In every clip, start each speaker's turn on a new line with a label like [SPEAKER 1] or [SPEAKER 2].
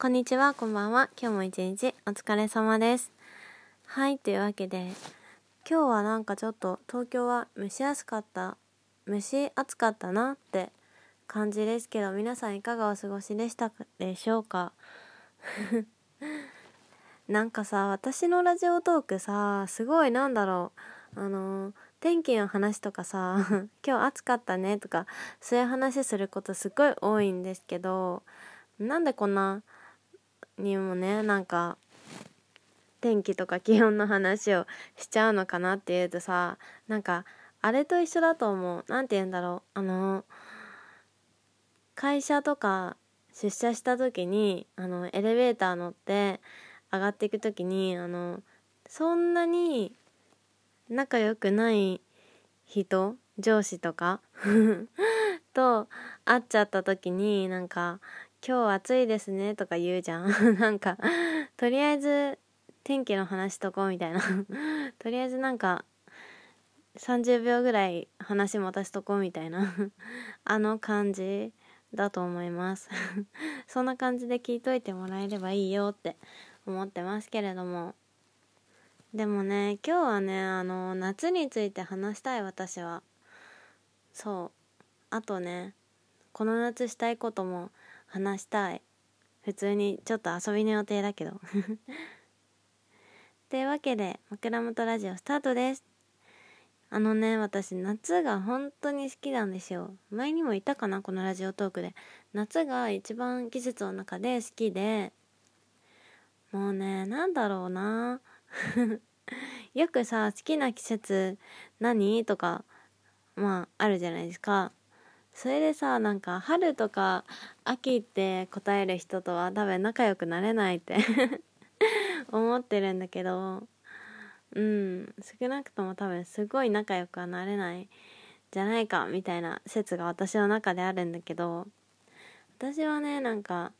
[SPEAKER 1] こんにちは、こんばんは。今日も一日お疲れ様です。はい、というわけで、今日はなんかちょっと東京は蒸し暑かった、蒸し暑かったなって感じですけど、皆さんいかがお過ごしでしたでしょうか？なんかさ、私のラジオトークさ、すごいなんだろう、あの、天気の話とかさ、今日暑かったねとか、そういう話することすごい多いんですけど、なんでこんなにもねなんか天気とか気温の話をしちゃうのかなっていうとさなんかあれと一緒だと思う。何て言うんだろう。あの会社とか出社した時にあのエレベーター乗って上がっていく時にあのそんなに仲良くない人上司とか と会っちゃった時になんか今日暑いですねとか言うじゃん。なんかとりあえず天気の話しとこうみたいな。とりあえずなんか30秒ぐらい話持たしとこうみたいな。あの感じだと思います。そんな感じで聞いといてもらえればいいよって思ってますけれども。でもね今日はねあの夏について話したい私は。そう。あとねこの夏したいことも話したい。普通にちょっと遊びの予定だけど。というわけで枕元ラジオスタートです。あのね私夏が本当に好きなんですよ。前にも言ったかなこのラジオトークで。夏が一番季節の中で好きで。もうねなんだろうな。よくさ好きな季節何？とかまああるじゃないですか。それでさなんか春とか秋って答える人とは多分仲良くなれないって 思ってるんだけどうん少なくとも多分すごい仲良くはなれないじゃないかみたいな説が私の中であるんだけど私はねなんか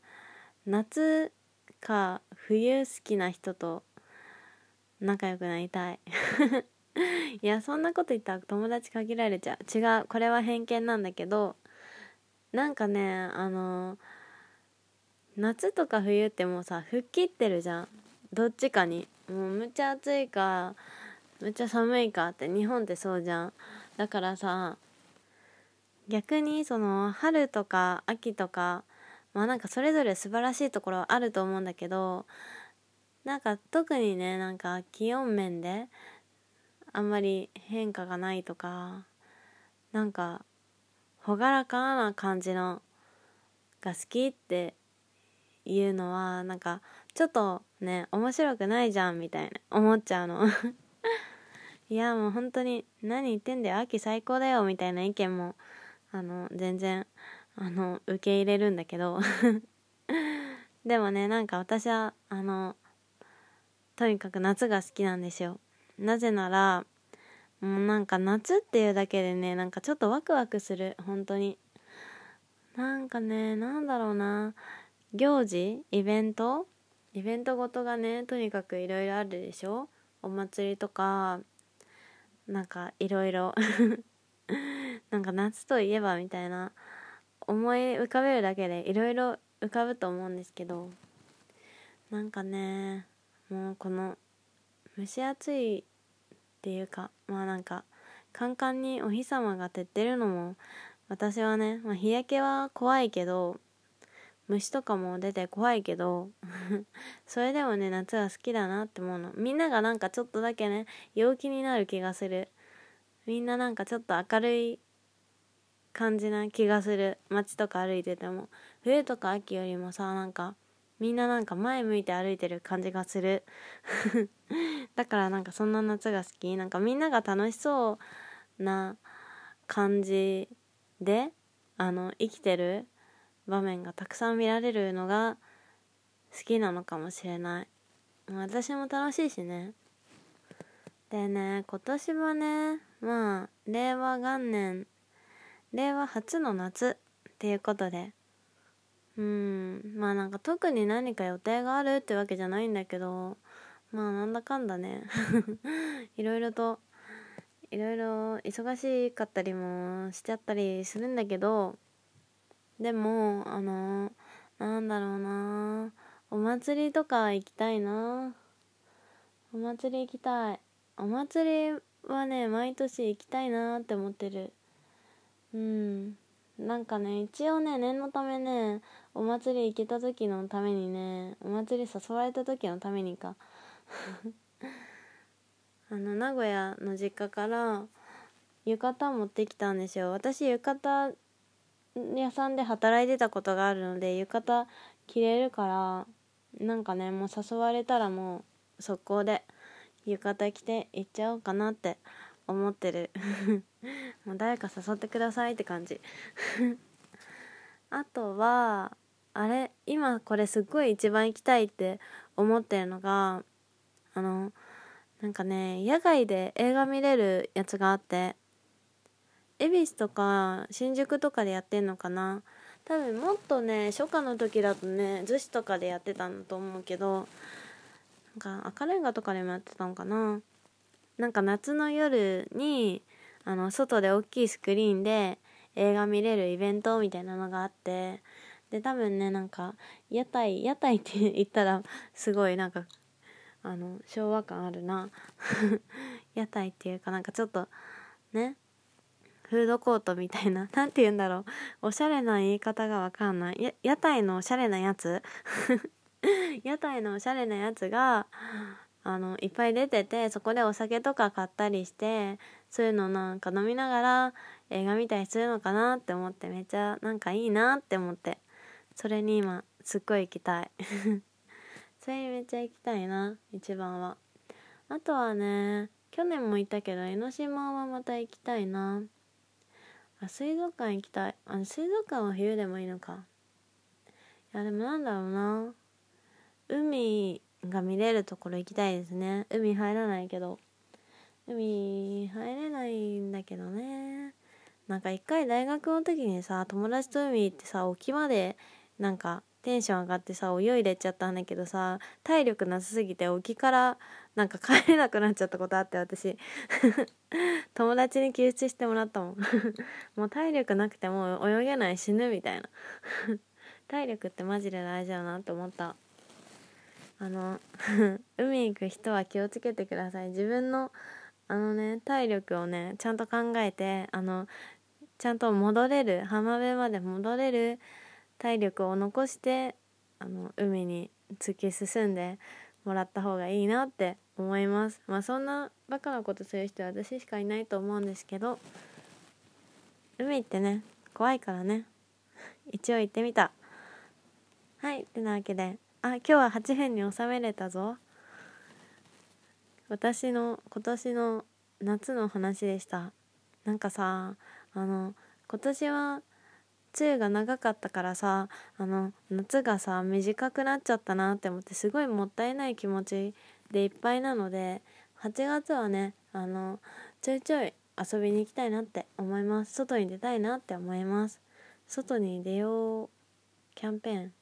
[SPEAKER 1] 夏か冬好きな人と仲良くなりたい。いやそんなこと言ったら友達限られちゃう。違うこれは偏見なんだけどなんかねあの夏とか冬ってもうさ吹っ切ってるじゃん。どっちかに。もうむっちゃ暑いかむっちゃ寒いかって日本ってそうじゃん。だからさ逆にその春とか秋とかまあなんかそれぞれ素晴らしいところはあると思うんだけどなんか特にねなんか気温面であんまり変化がないとかなんか朗らかな感じのが好きっていうのはなんかちょっとね面白くないじゃんみたいな思っちゃうの。いやもう本当に何言ってんだよ秋最高だよみたいな意見もあの全然あの受け入れるんだけど。でもねなんか私はあのとにかく夏が好きなんですよ。なぜならもうなんか夏っていうだけでねなんかちょっとワクワクする。本当に。なんかねなんだろうな。行事？イベント？イベントごとがねとにかくいろいろあるでしょ？お祭りとかなんかいろいろ。なんか夏といえばみたいな。思い浮かべるだけでいろいろ浮かぶと思うんですけど。なんかねもうこの蒸し暑いっていうかまあなんかカンカンにお日様が照ってるのも私はね、まあ、日焼けは怖いけど虫とかも出て怖いけど それでもね夏は好きだなって思うの。みんながなんかちょっとだけね陽気になる気がする。みんななんかちょっと明るい感じな気がする。街とか歩いてても。冬とか秋よりもさなんかみんななんか前向いて歩いてる感じがする。だからなんかそんな夏が好き。なんかみんなが楽しそうな感じであの生きてる場面がたくさん見られるのが好きなのかもしれない。私も楽しいしね。でね今年はねまあ令和元年令和初の夏っていうことでうん。まあなんか特に何か予定があるってわけじゃないんだけどまあなんだかんだね。いろいろといろいろ忙しかったりもしちゃったりするんだけどでもあのなんだろうな。お祭りとか行きたいな。お祭り行きたい。お祭りはね毎年行きたいなって思ってる。うん。なんかね一応ね念のためねお祭り行けた時のためにねお祭り誘われた時のためにか。あの名古屋の実家から浴衣持ってきたんですよ。私浴衣屋さんで働いてたことがあるので浴衣着れるからなんかねもう誘われたらもう速攻で浴衣着て行っちゃおうかなって思ってる。もう誰か誘ってくださいって感じ。あとはあれ今これすっごい一番行きたいって思ってるのがあのなんかね野外で映画見れるやつがあって恵比寿とか新宿とかでやってんのかな。多分もっとね初夏の時だとね逗子とかでやってたんだと思うけどなんか赤レンガとかでもやってたのかな。なんか夏の夜にあの外で大きいスクリーンで映画見れるイベントみたいなのがあってで多分ねなんか屋台屋台って言ったらすごいなんかあの昭和感あるな。屋台っていうかなんかちょっとねフードコートみたいな何て言うんだろう。おしゃれな言い方がわかんない。屋台のおしゃれなやつ。屋台のおしゃれなやつがあのいっぱい出ててそこでお酒とか買ったりしてそういうのなんか飲みながら映画見たりするのかなって思ってめっちゃなんかいいなって思ってそれに今すっごい行きたい。それにめっちゃ行きたいな一番は。あとはね去年も行ったけど江ノ島はまた行きたいな。あ水族館行きたい。あの水族館は冬でもいいのか。いやでもなんだろうな。海が見れるところ行きたいですね。海入らないけど。海入れないんだけどね。なんか一回大学の時にさ友達と海行ってさ沖までなんかテンション上がってさ泳いでっちゃったんだけどさ体力なさすぎて沖からなんか帰れなくなっちゃったことあって私。友達に救出してもらったもん。もう体力なくても泳げない死ぬみたいな。体力ってマジで大事だなって思った。あの 海行く人は気をつけてください。自分のあのね体力をねちゃんと考えてあのちゃんと戻れる浜辺まで戻れる体力を残してあの海に突き進んでもらった方がいいなって思います。まあそんなバカなことする人は私しかいないと思うんですけど海ってね怖いからね。一応行ってみた。はい。ってなわけであ今日は8分に収めれたぞ。私の今年の夏の話でした。なんかさあの今年は梅雨が長かったからさあの夏がさ短くなっちゃったなって思ってすごいもったいない気持ちでいっぱいなので8月はねあのちょいちょい遊びに行きたいなって思います。外に出たいなって思います。外に出よう。キャンペーン。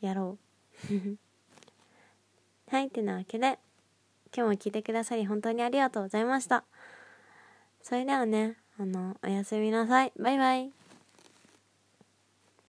[SPEAKER 1] やろう。はいてなわけで今日も聞いてくださり本当にありがとうございました。それではねあのおやすみなさい。バイバイ。